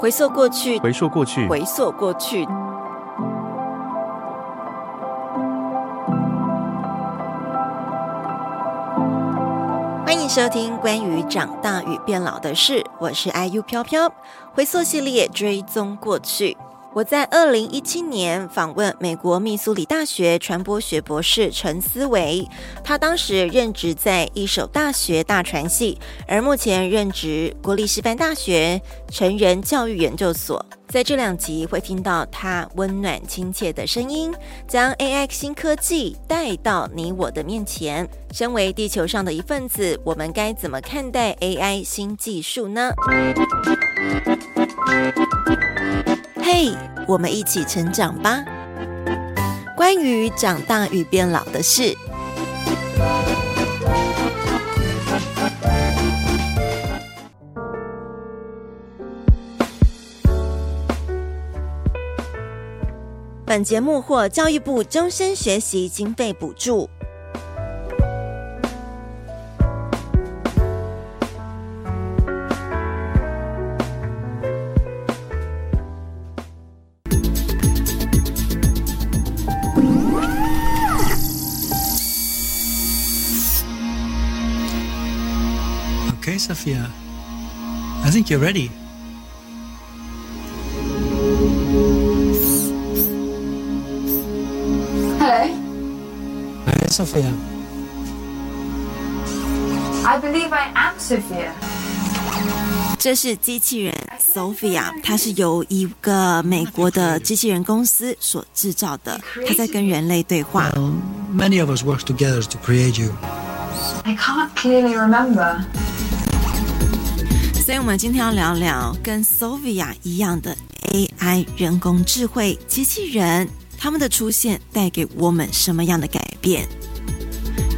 回溯过去，回溯过去，回溯过去。欢迎收听关于长大与变老的事，我是 IU 飘飘。回溯系列追踪过去。我在二零一七年访问美国密苏里大学传播学博士陈思维，他当时任职在一所大学大传系，而目前任职国立师范大学成人教育研究所。在这两集会听到他温暖亲切的声音，将 AI 新科技带到你我的面前。身为地球上的一份子，我们该怎么看待 AI 新技术呢？嘿我们一起成长吧。关于长大与变老的事。本节目获教育部终身学习经费补助。Sophia, I think you're ready. Hello. Hi, Sophia. I believe I am Sophia. 这是机器人 Sophia，它是由一个美国的机器人公司所制造的。它在跟人类对话。Well, many of us worked together to create you. I can't clearly remember. 所以，我们今天要聊聊跟 Sovia 一样的 AI 人工智慧机器人，他们的出现带给我们什么样的改变？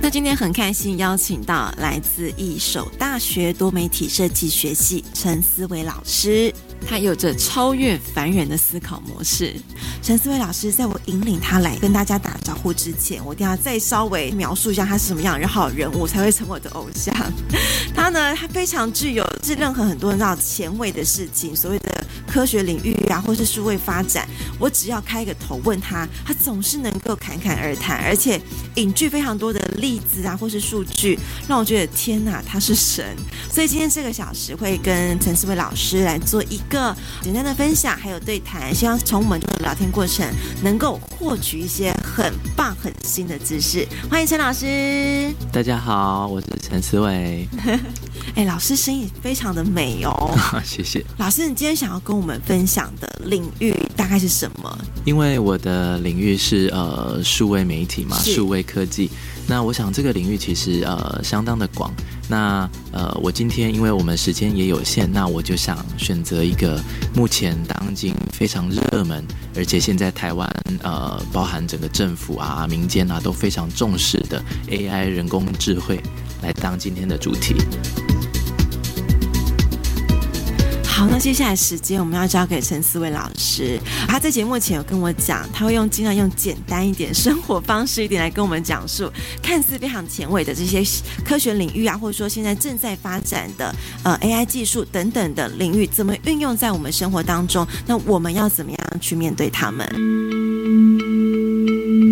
那今天很开心邀请到来自一所大学多媒体设计学系陈思维老师。他有着超越凡人的思考模式。陈思维老师，在我引领他来跟大家打招呼之前，我一定要再稍微描述一下他是什么样的好人物，才会成为我的偶像。他呢，他非常具有是任何很多人知道前卫的事情，所谓的科学领域啊，或是数位发展，我只要开个头问他，他总是能够侃侃而谈，而且引据非常多的例子啊，或是数据，让我觉得天哪，他是神。所以今天这个小时会跟陈思维老师来做一个简单的分享，还有对谈，希望从我们的聊天过程能够获取一些很棒、很新的知识。欢迎陈老师。大家好，我是陈思维。哎，老师声音非常的美哦，谢谢。老师，你今天想要跟我们分享的领域大概是什么？因为我的领域是呃数位媒体嘛，数位科技。那我想这个领域其实呃相当的广。那呃我今天因为我们时间也有限，那我就想选择一个目前当今非常热门，而且现在台湾呃包含整个政府啊、民间啊都非常重视的 AI 人工智慧来当今天的主题。好，那接下来时间我们要交给陈思维老师。他在节目前有跟我讲，他会用尽量用简单一点、生活方式一点来跟我们讲述，看似非常前卫的这些科学领域啊，或者说现在正在发展的呃 AI 技术等等的领域，怎么运用在我们生活当中？那我们要怎么样去面对他们？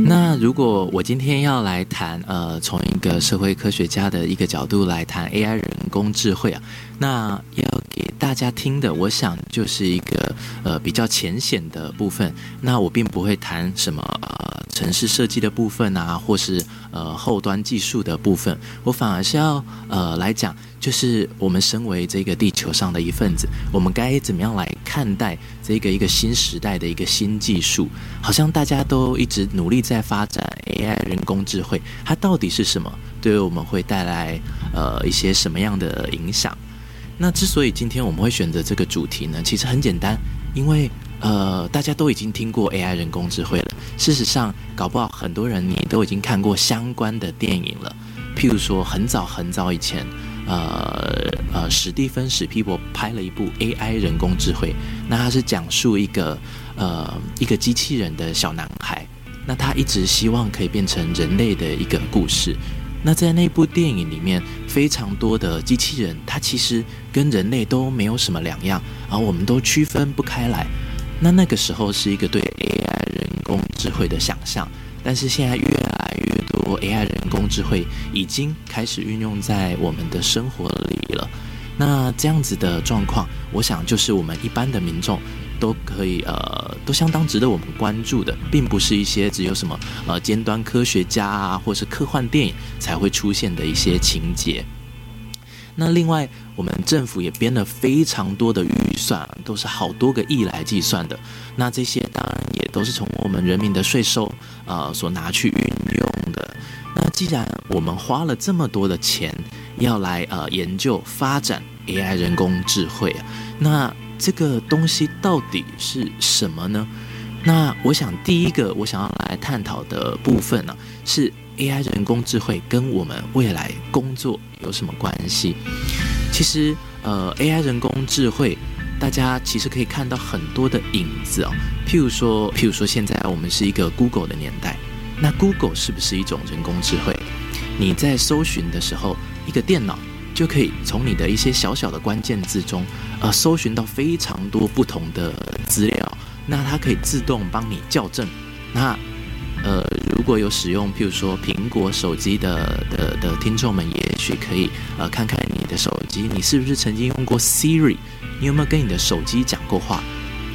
那如果我今天要来谈，呃，从一个社会科学家的一个角度来谈 AI 人工智慧啊，那要大家听的，我想就是一个呃比较浅显的部分。那我并不会谈什么呃城市设计的部分啊，或是呃后端技术的部分，我反而是要呃来讲。就是我们身为这个地球上的一份子，我们该怎么样来看待这个一个新时代的一个新技术？好像大家都一直努力在发展 AI 人工智慧，它到底是什么？对于我们会带来呃一些什么样的影响？那之所以今天我们会选择这个主题呢，其实很简单，因为呃，大家都已经听过 AI 人工智慧了。事实上，搞不好很多人你都已经看过相关的电影了。譬如说，很早很早以前，呃呃，史蒂芬史匹柏拍了一部 AI 人工智慧，那他是讲述一个呃一个机器人的小男孩，那他一直希望可以变成人类的一个故事。那在那部电影里面，非常多的机器人，它其实跟人类都没有什么两样，而我们都区分不开来。那那个时候是一个对 AI 人工智慧的想象，但是现在越来越多 AI 人工智慧已经开始运用在我们的生活里了。那这样子的状况，我想就是我们一般的民众。都可以，呃，都相当值得我们关注的，并不是一些只有什么呃尖端科学家啊，或是科幻电影才会出现的一些情节。那另外，我们政府也编了非常多的预算，都是好多个亿来计算的。那这些当然也都是从我们人民的税收呃所拿去运用的。那既然我们花了这么多的钱要来呃研究发展 AI 人工智慧啊，那这个东西到底是什么呢？那我想第一个我想要来探讨的部分呢，是 AI 人工智慧跟我们未来工作有什么关系？其实，呃，AI 人工智慧，大家其实可以看到很多的影子哦。譬如说，譬如说，现在我们是一个 Google 的年代，那 Google 是不是一种人工智慧？你在搜寻的时候，一个电脑。就可以从你的一些小小的关键字中，呃，搜寻到非常多不同的资料。那它可以自动帮你校正。那，呃，如果有使用，譬如说苹果手机的的的听众们，也许可以呃看看你的手机，你是不是曾经用过 Siri？你有没有跟你的手机讲过话？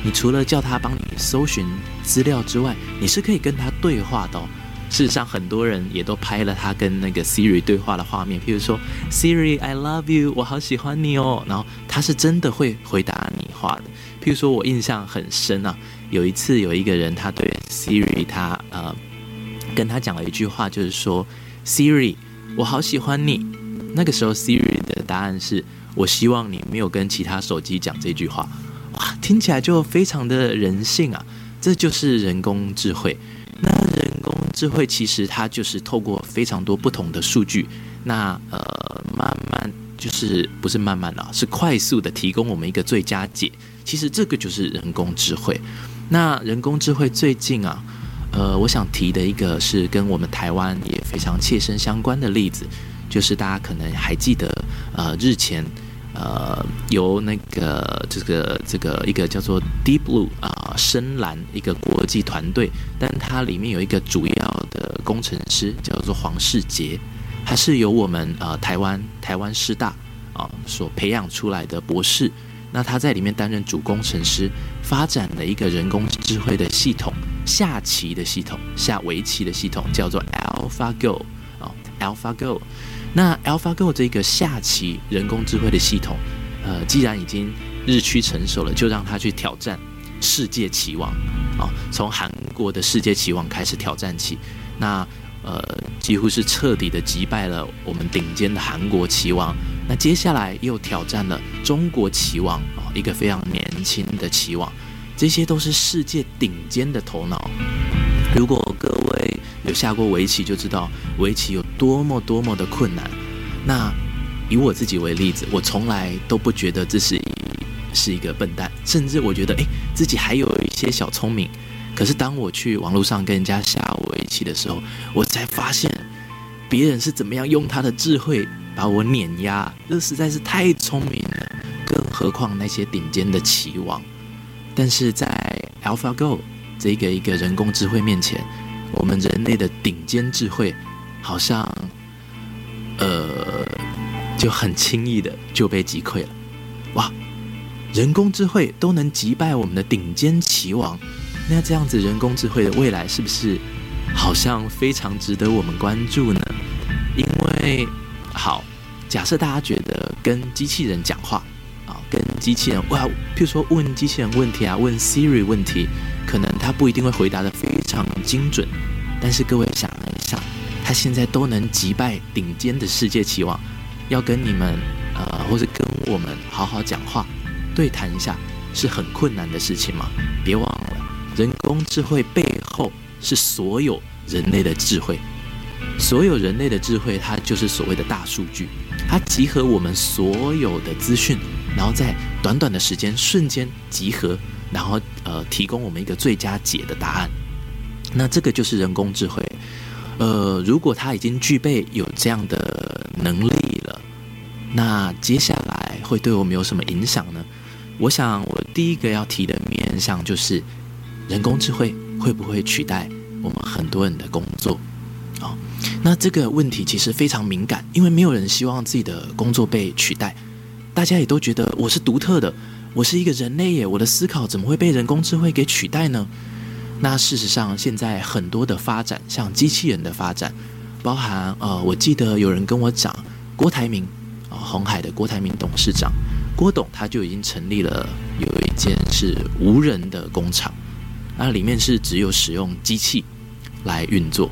你除了叫它帮你搜寻资料之外，你是可以跟它对话的。事实上，很多人也都拍了他跟那个 Siri 对话的画面，譬如说 Siri，I love you，我好喜欢你哦。然后他是真的会回答你话的。譬如说我印象很深啊，有一次有一个人他对 Siri 他呃跟他讲了一句话，就是说 Siri，我好喜欢你。那个时候 Siri 的答案是我希望你没有跟其他手机讲这句话。哇，听起来就非常的人性啊，这就是人工智慧。那人智慧其实它就是透过非常多不同的数据，那呃慢慢就是不是慢慢的，是快速的提供我们一个最佳解。其实这个就是人工智慧。那人工智慧最近啊，呃，我想提的一个是跟我们台湾也非常切身相关的例子，就是大家可能还记得，呃，日前。呃，由那个这个这个一个叫做 Deep Blue 啊、深蓝一个国际团队，但它里面有一个主要的工程师叫做黄世杰，他是由我们呃台湾台湾师大啊、所培养出来的博士，那他在里面担任主工程师，发展了一个人工智慧的系统，下棋的系统，下围棋的系统叫做 AlphaGo 啊、AlphaGo。那 AlphaGo 这个下棋人工智慧的系统，呃，既然已经日趋成熟了，就让他去挑战世界棋王啊！从韩国的世界棋王开始挑战起，那呃，几乎是彻底的击败了我们顶尖的韩国棋王。那接下来又挑战了中国棋王啊，一个非常年轻的棋王。这些都是世界顶尖的头脑。如果各位有下过围棋，就知道围棋有多么多么的困难。那以我自己为例子，我从来都不觉得这是是一个笨蛋，甚至我觉得，诶，自己还有一些小聪明。可是当我去网络上跟人家下围棋的时候，我才发现别人是怎么样用他的智慧把我碾压，这实在是太聪明了。更何况那些顶尖的棋王。但是在 AlphaGo 这个一个人工智慧面前，我们人类的顶尖智慧好像，呃，就很轻易的就被击溃了。哇，人工智慧都能击败我们的顶尖棋王，那这样子人工智慧的未来是不是好像非常值得我们关注呢？因为，好，假设大家觉得跟机器人讲话啊。跟机器人哇，譬如说问机器人问题啊，问 Siri 问题，可能他不一定会回答得非常精准。但是各位想了一下，他现在都能击败顶尖的世界棋王，要跟你们呃，或者跟我们好好讲话、对谈一下，是很困难的事情吗？别忘了，人工智慧背后是所有人类的智慧，所有人类的智慧，它就是所谓的大数据，它集合我们所有的资讯，然后在短短的时间瞬间集合，然后呃，提供我们一个最佳解的答案。那这个就是人工智慧。呃，如果它已经具备有这样的能力了，那接下来会对我们有什么影响呢？我想，我第一个要提的面向就是，人工智慧会不会取代我们很多人的工作？哦，那这个问题其实非常敏感，因为没有人希望自己的工作被取代，大家也都觉得我是独特的，我是一个人类耶，我的思考怎么会被人工智慧给取代呢？那事实上，现在很多的发展，像机器人的发展，包含呃，我记得有人跟我讲，郭台铭啊，鸿海的郭台铭董事长郭董，他就已经成立了有一间是无人的工厂，那里面是只有使用机器来运作。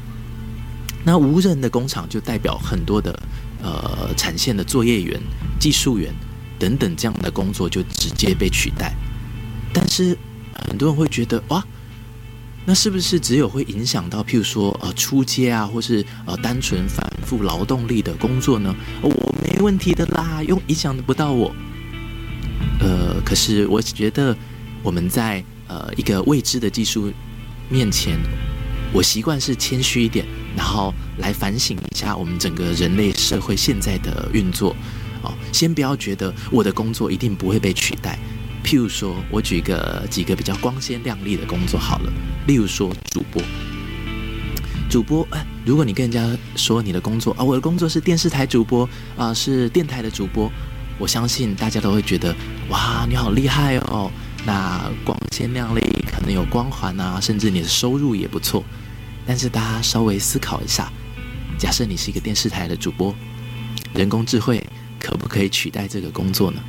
那无人的工厂就代表很多的呃产线的作业员、技术员等等这样的工作就直接被取代。但是很多人会觉得哇。那是不是只有会影响到，譬如说，呃，出街啊，或是呃，单纯反复劳动力的工作呢？我没问题的啦，又影响不到我。可是我觉得我们在呃一个未知的技术面前，我习惯是谦虚一点，然后来反省一下我们整个人类社会现在的运作。哦，先不要觉得我的工作一定不会被取代。譬如说，我举个几个比较光鲜亮丽的工作好了。例如说，主播，主播，哎，如果你跟人家说你的工作啊，我的工作是电视台主播啊，是电台的主播，我相信大家都会觉得，哇，你好厉害哦。那光鲜亮丽，可能有光环啊，甚至你的收入也不错。但是大家稍微思考一下，假设你是一个电视台的主播，人工智慧可不可以取代这个工作呢？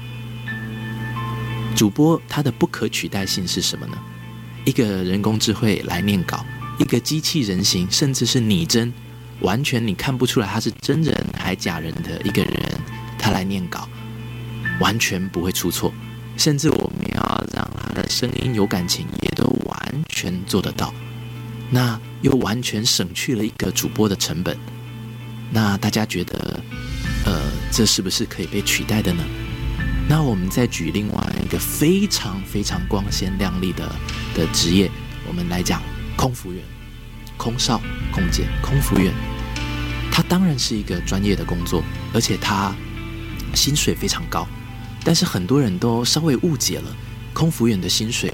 主播他的不可取代性是什么呢？一个人工智慧来念稿，一个机器人形，甚至是拟真，完全你看不出来他是真人还假人的一个人，他来念稿，完全不会出错，甚至我们要让他的声音有感情，也都完全做得到。那又完全省去了一个主播的成本。那大家觉得，呃，这是不是可以被取代的呢？那我们再举另外一个非常非常光鲜亮丽的的职业，我们来讲空服员、空少、空姐、空服员，他当然是一个专业的工作，而且他薪水非常高。但是很多人都稍微误解了空服员的薪水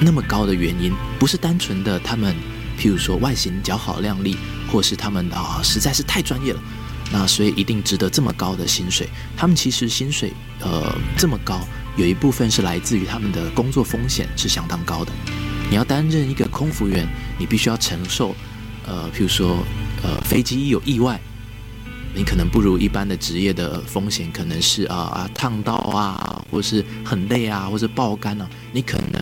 那么高的原因，不是单纯的他们，譬如说外形姣好靓丽，或是他们啊实在是太专业了。那所以一定值得这么高的薪水？他们其实薪水呃这么高，有一部分是来自于他们的工作风险是相当高的。你要担任一个空服员，你必须要承受呃，譬如说呃飞机有意外，你可能不如一般的职业的风险，可能是啊啊烫到啊，或是很累啊，或是爆肝啊，你可能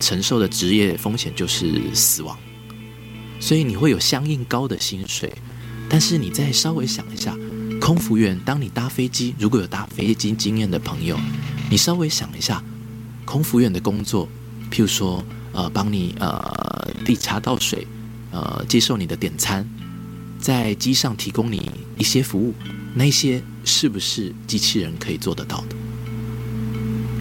承受的职业风险就是死亡，所以你会有相应高的薪水。但是你再稍微想一下，空服员，当你搭飞机，如果有搭飞机经验的朋友，你稍微想一下，空服员的工作，譬如说，呃，帮你呃递茶倒水，呃，接受你的点餐，在机上提供你一些服务，那些是不是机器人可以做得到的？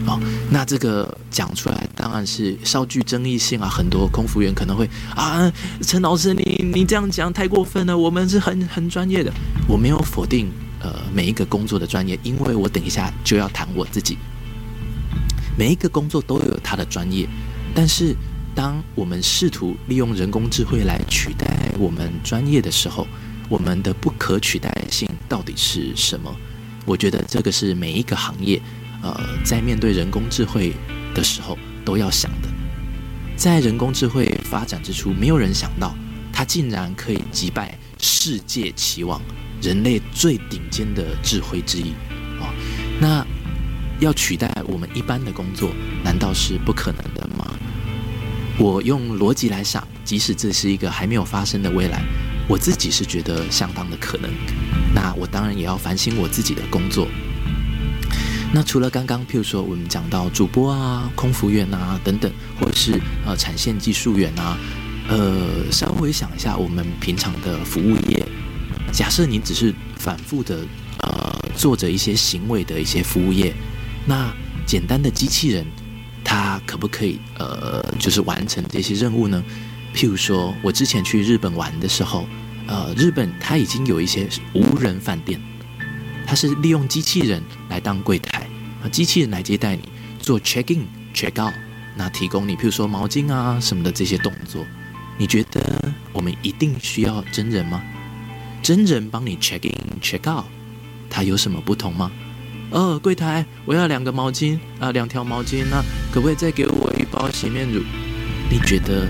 哦，那这个讲出来当然是稍具争议性啊，很多空服员可能会啊，陈老师你你这样讲太过分了，我们是很很专业的，我没有否定呃每一个工作的专业，因为我等一下就要谈我自己，每一个工作都有它的专业，但是当我们试图利用人工智慧来取代我们专业的时候，我们的不可取代性到底是什么？我觉得这个是每一个行业。呃，在面对人工智慧的时候，都要想的。在人工智慧发展之初，没有人想到它竟然可以击败世界棋王，人类最顶尖的智慧之一啊、哦！那要取代我们一般的工作，难道是不可能的？我用逻辑来想，即使这是一个还没有发生的未来，我自己是觉得相当的可能。那我当然也要反省我自己的工作。那除了刚刚，譬如说我们讲到主播啊、空服员啊等等，或者是呃产线技术员啊，呃，稍微想一下我们平常的服务业，假设你只是反复的呃做着一些行为的一些服务业，那简单的机器人，它可不可以呃就是完成这些任务呢？譬如说我之前去日本玩的时候，呃，日本它已经有一些无人饭店。它是利用机器人来当柜台，机器人来接待你做 check in check out，那提供你譬如说毛巾啊什么的这些动作，你觉得我们一定需要真人吗？真人帮你 check in check out，它有什么不同吗？呃，柜台，我要两个毛巾啊，两条毛巾，那可不可以再给我一包洗面乳？你觉得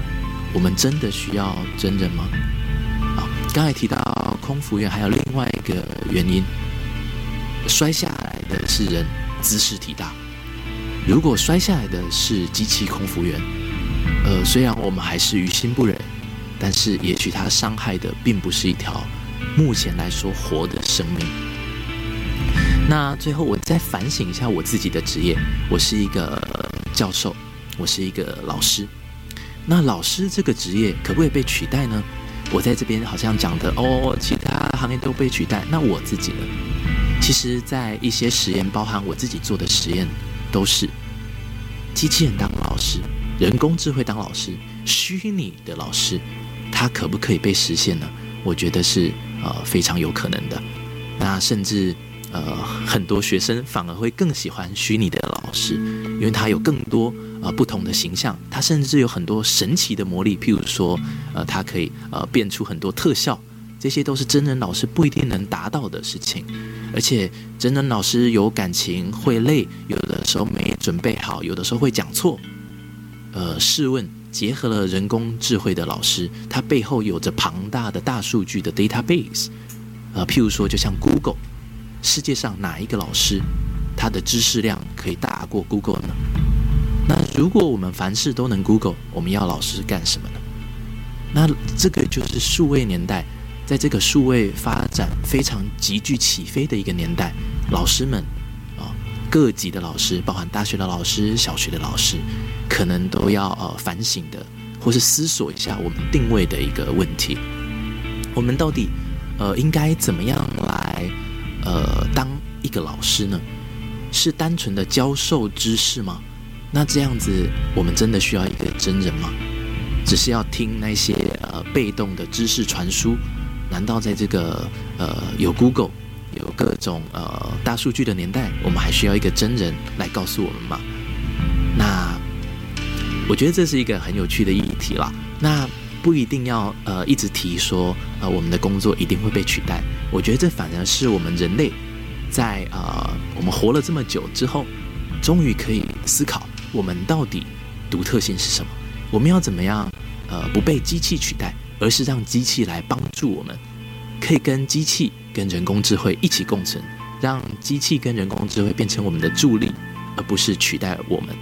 我们真的需要真人吗？啊，刚才提到空服员还有另外一个原因。摔下来的是人，兹事体大。如果摔下来的是机器空服员，呃，虽然我们还是于心不忍，但是也许他伤害的并不是一条目前来说活的生命。那最后我再反省一下我自己的职业，我是一个教授，我是一个老师。那老师这个职业可不可以被取代呢？我在这边好像讲的哦，其他行业都被取代，那我自己呢？其实，在一些实验，包含我自己做的实验，都是机器人当老师，人工智慧当老师，虚拟的老师，它可不可以被实现呢？我觉得是呃非常有可能的。那甚至呃很多学生反而会更喜欢虚拟的老师，因为他有更多呃不同的形象，他甚至有很多神奇的魔力，譬如说呃他可以呃变出很多特效。这些都是真人老师不一定能达到的事情，而且真人老师有感情，会累，有的时候没准备好，有的时候会讲错。呃，试问，结合了人工智慧的老师，他背后有着庞大的大数据的 database。呃，譬如说，就像 Google，世界上哪一个老师，他的知识量可以大过 Google 呢？那如果我们凡事都能 Google，我们要老师干什么呢？那这个就是数位年代。在这个数位发展非常急剧起飞的一个年代，老师们啊，各级的老师，包含大学的老师、小学的老师，可能都要呃反省的，或是思索一下我们定位的一个问题。我们到底呃应该怎么样来呃当一个老师呢？是单纯的教授知识吗？那这样子，我们真的需要一个真人吗？只是要听那些呃被动的知识传输？难道在这个呃有 Google 有各种呃大数据的年代，我们还需要一个真人来告诉我们吗？那我觉得这是一个很有趣的议题啦。那不一定要呃一直提说呃我们的工作一定会被取代。我觉得这反而是我们人类在呃我们活了这么久之后，终于可以思考我们到底独特性是什么？我们要怎么样呃不被机器取代？而是让机器来帮助我们，可以跟机器、跟人工智慧一起共存，让机器跟人工智慧变成我们的助力，而不是取代我们。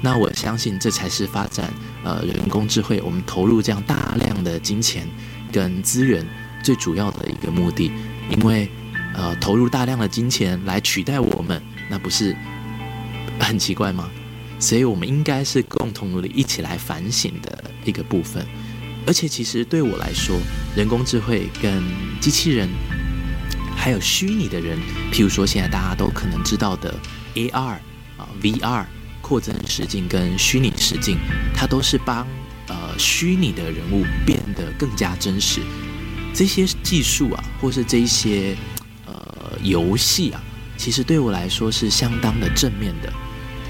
那我相信这才是发展呃人工智慧，我们投入这样大大量的金钱跟资源最主要的一个目的。因为呃投入大量的金钱来取代我们，那不是很奇怪吗？所以我们应该是共同努力一起来反省的一个部分。而且，其实对我来说，人工智慧跟机器人，还有虚拟的人，譬如说现在大家都可能知道的 AR 啊、VR、扩增实境跟虚拟实境，它都是帮虚拟的人物变得更加真实。这些技术啊，或是这些呃游戏啊，其实对我来说是相当的正面的，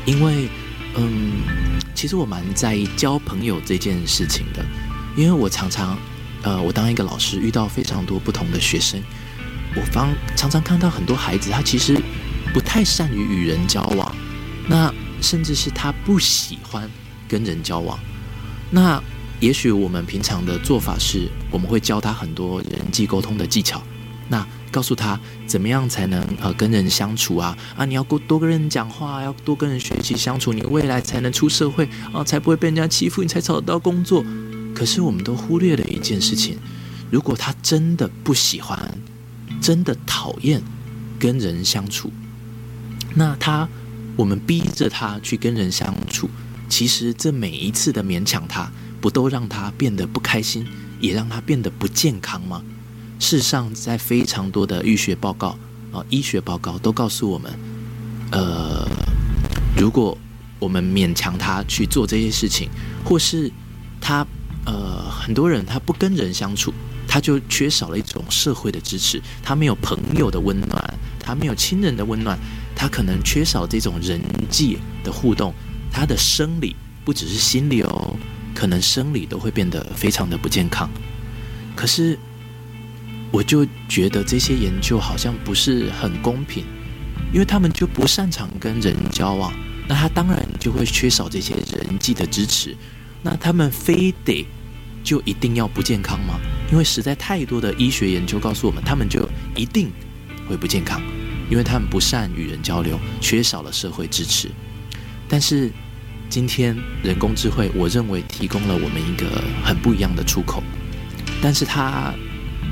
因为嗯，其实我蛮在意交朋友这件事情的。因为我常常，呃，我当一个老师，遇到非常多不同的学生，我方常常看到很多孩子，他其实不太善于与人交往，那甚至是他不喜欢跟人交往。那也许我们平常的做法是，我们会教他很多人际沟通的技巧，那告诉他怎么样才能呃跟人相处啊啊，你要多多跟人讲话，要多跟人学习相处，你未来才能出社会啊，才不会被人家欺负，你才找得到工作。可是我们都忽略了一件事情：如果他真的不喜欢，真的讨厌跟人相处，那他，我们逼着他去跟人相处，其实这每一次的勉强他，不都让他变得不开心，也让他变得不健康吗？事实上，在非常多的医学报告啊，医学报告都告诉我们，呃，如果我们勉强他去做这些事情，或是他呃，很多人他不跟人相处，他就缺少了一种社会的支持，他没有朋友的温暖，他没有亲人的温暖，他可能缺少这种人际的互动，他的生理不只是心理哦，可能生理都会变得非常的不健康。可是，我就觉得这些研究好像不是很公平，因为他们就不擅长跟人交往，那他当然就会缺少这些人际的支持，那他们非得就一定要不健康吗？因为实在太多的医学研究告诉我们，他们就一定会不健康，因为他们不善与人交流，缺少了社会支持。但是今天人工智慧，我认为提供了我们一个很不一样的出口，但是它。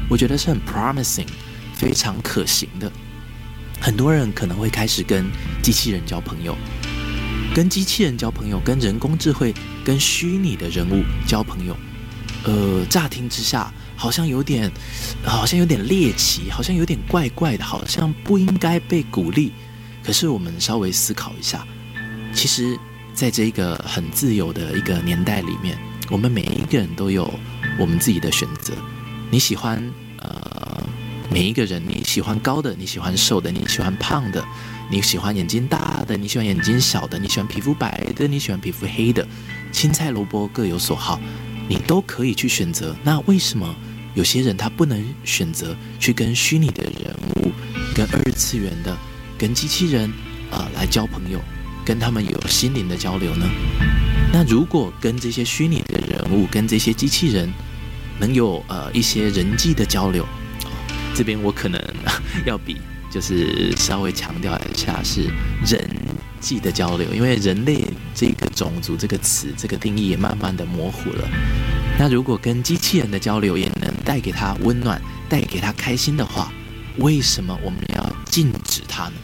我觉得是很 promising，非常可行的。很多人可能会开始跟机器人交朋友，跟机器人交朋友，跟人工智慧、跟虚拟的人物交朋友。呃，乍听之下好像有点，好像有点猎奇，好像有点怪怪的，好像不应该被鼓励。可是我们稍微思考一下，其实在这一个很自由的一个年代里面，我们每一个人都有我们自己的选择。你喜欢呃每一个人，你喜欢高的，你喜欢瘦的，你喜欢胖的，你喜欢眼睛大的，你喜欢眼睛小的，你喜欢皮肤白的，你喜欢皮肤黑的，青菜萝卜各有所好，你都可以去选择。那为什么有些人他不能选择去跟虚拟的人物、跟二次元的、跟机器人啊、呃、来交朋友，跟他们有心灵的交流呢？那如果跟这些虚拟的人物、跟这些机器人，能有呃一些人际的交流，这边我可能要比就是稍微强调一下是人际的交流，因为人类这个种族这个词这个定义也慢慢的模糊了。那如果跟机器人的交流也能带给他温暖，带给他开心的话，为什么我们要禁止他呢？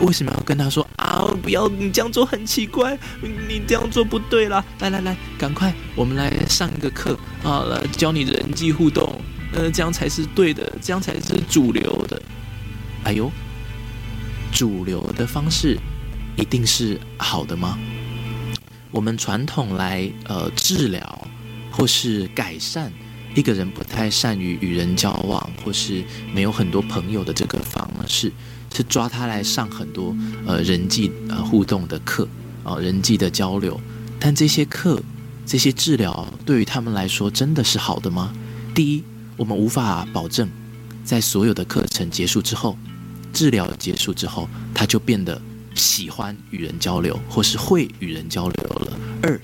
为什么要跟他说啊？不要，你这样做很奇怪，你这样做不对啦！来来来，赶快，我们来上一个课啊，来教你人际互动，呃，这样才是对的，这样才是主流的。哎呦，主流的方式一定是好的吗？我们传统来呃治疗或是改善一个人不太善于与人交往或是没有很多朋友的这个方式。是抓他来上很多呃人际呃互动的课啊、呃，人际的交流。但这些课、这些治疗对于他们来说真的是好的吗？第一，我们无法保证在所有的课程结束之后、治疗结束之后，他就变得喜欢与人交流，或是会与人交流了。二，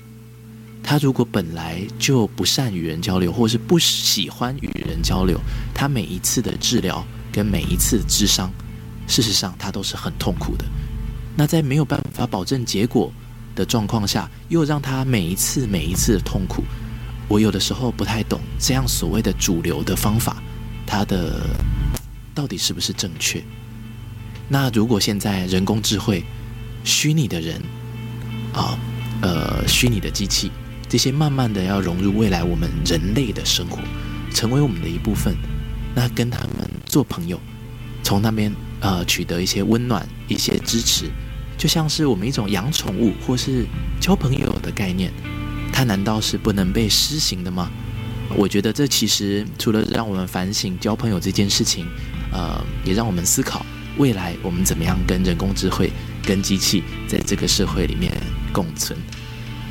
他如果本来就不善与人交流，或是不喜欢与人交流，他每一次的治疗跟每一次的智商。事实上，他都是很痛苦的。那在没有办法保证结果的状况下，又让他每一次每一次的痛苦，我有的时候不太懂这样所谓的主流的方法，它的到底是不是正确？那如果现在人工智慧、虚拟的人啊，呃，虚拟的机器，这些慢慢的要融入未来我们人类的生活，成为我们的一部分，那跟他们做朋友，从那边。呃，取得一些温暖、一些支持，就像是我们一种养宠物或是交朋友的概念，它难道是不能被施行的吗？我觉得这其实除了让我们反省交朋友这件事情，呃，也让我们思考未来我们怎么样跟人工智慧、跟机器在这个社会里面共存。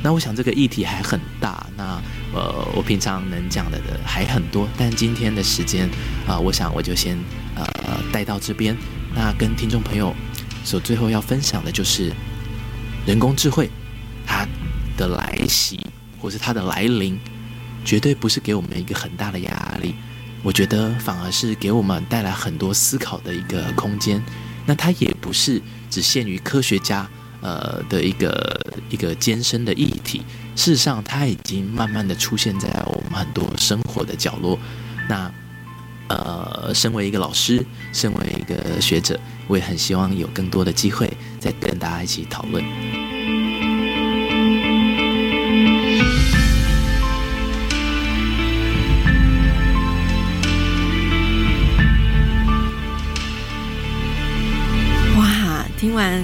那我想这个议题还很大，那呃，我平常能讲的还很多，但今天的时间啊，我想我就先呃带到这边。那跟听众朋友所最后要分享的就是，人工智慧它的来袭或是它的来临，绝对不是给我们一个很大的压力，我觉得反而是给我们带来很多思考的一个空间。那它也不是只限于科学家呃的一个一个艰深的议题，事实上它已经慢慢的出现在我们很多生活的角落。那呃，身为一个老师，身为一个学者，我也很希望有更多的机会再跟大家一起讨论。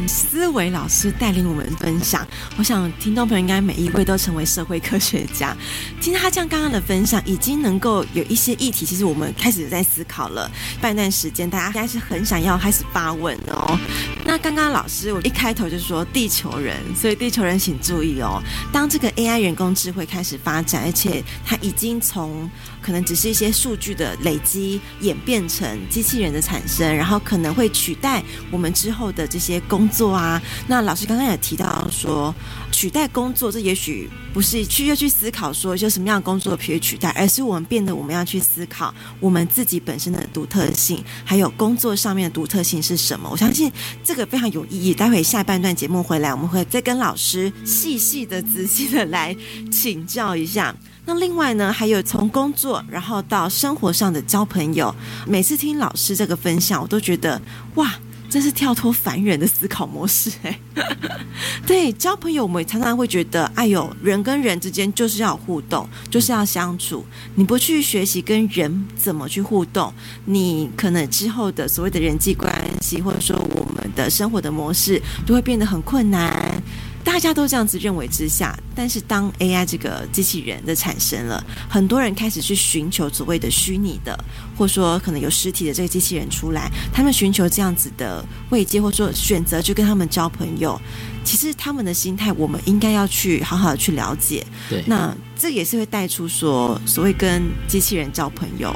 思维老师带领我们分享，我想听众朋友应该每一位都成为社会科学家。听他这样刚刚的分享，已经能够有一些议题，其实我们开始在思考了。半段时间，大家应该是很想要开始发问哦。那刚刚老师我一开头就说地球人，所以地球人请注意哦。当这个 AI 人工智慧开始发展，而且它已经从可能只是一些数据的累积演变成机器人的产生，然后可能会取代我们之后的这些。工作啊，那老师刚刚也提到说，取代工作，这也许不是去要去思考说，就什么样的工作可以取代，而是我们变得我们要去思考我们自己本身的独特性，还有工作上面的独特性是什么。我相信这个非常有意义。待会下半段节目回来，我们会再跟老师细细的、仔细的来请教一下。那另外呢，还有从工作然后到生活上的交朋友，每次听老师这个分享，我都觉得哇。这是跳脱凡人的思考模式哎，对，交朋友，我们常常会觉得，哎呦，人跟人之间就是要互动，就是要相处。你不去学习跟人怎么去互动，你可能之后的所谓的人际关系，或者说我们的生活的模式，就会变得很困难。大家都这样子认为之下，但是当 AI 这个机器人的产生了，很多人开始去寻求所谓的虚拟的，或者说可能有实体的这个机器人出来，他们寻求这样子的慰藉，或者说选择去跟他们交朋友。其实他们的心态，我们应该要去好好的去了解。对，那这也是会带出说，所谓跟机器人交朋友。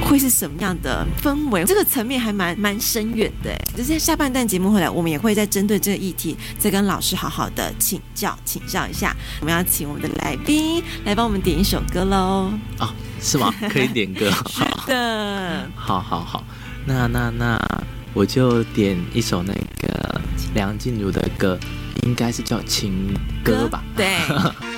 会是什么样的氛围？这个层面还蛮蛮深远的。就是下半段节目回来，我们也会再针对这个议题，再跟老师好好的请教请教一下。我们要请我们的来宾来帮我们点一首歌喽。哦，是吗？可以点歌。是的。好好好，那那那我就点一首那个梁静茹的歌，应该是叫《情歌》吧？对。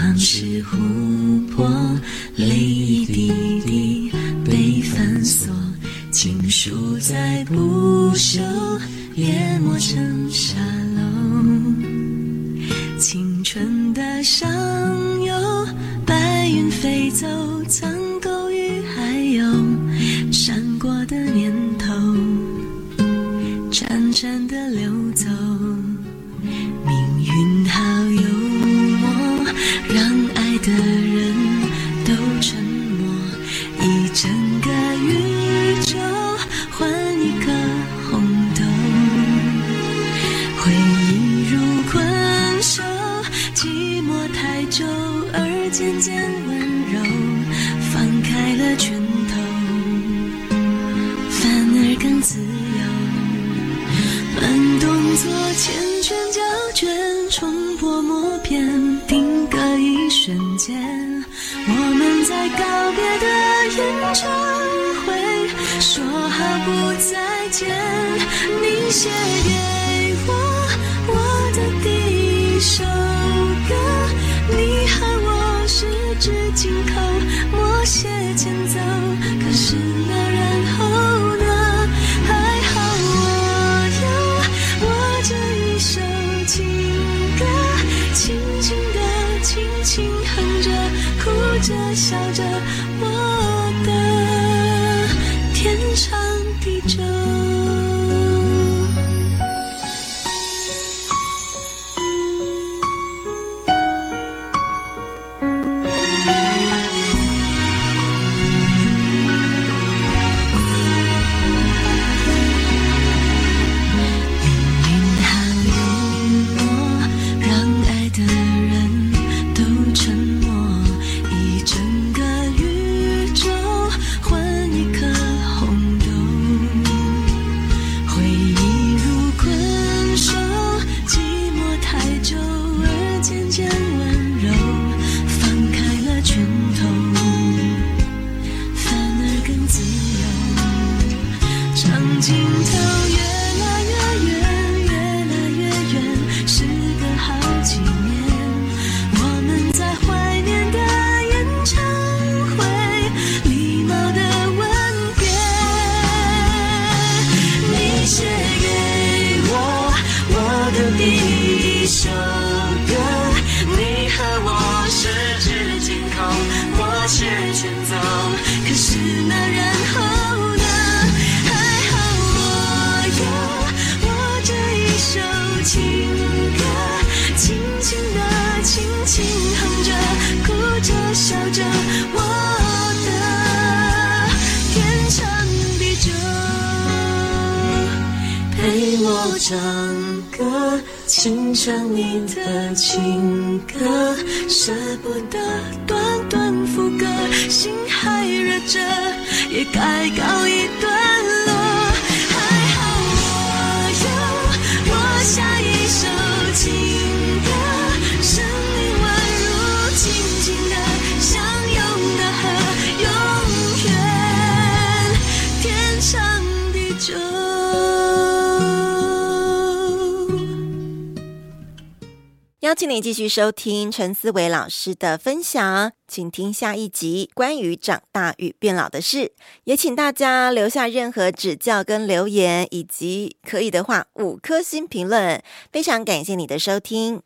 往事琥珀，泪一滴滴被反锁，情书再不朽，淹没成沙。在告别的演唱会说好不再见你写给我我的第一首歌。你和我十指紧扣默写前奏可是那然后笑着轻轻哼着，哭着笑着，我的天长地久，陪我唱歌。轻唱你的情歌，舍不得短短副歌，心还热着，也该告一段落。邀请你继续收听陈思维老师的分享，请听下一集关于长大与变老的事。也请大家留下任何指教跟留言，以及可以的话五颗星评论。非常感谢你的收听。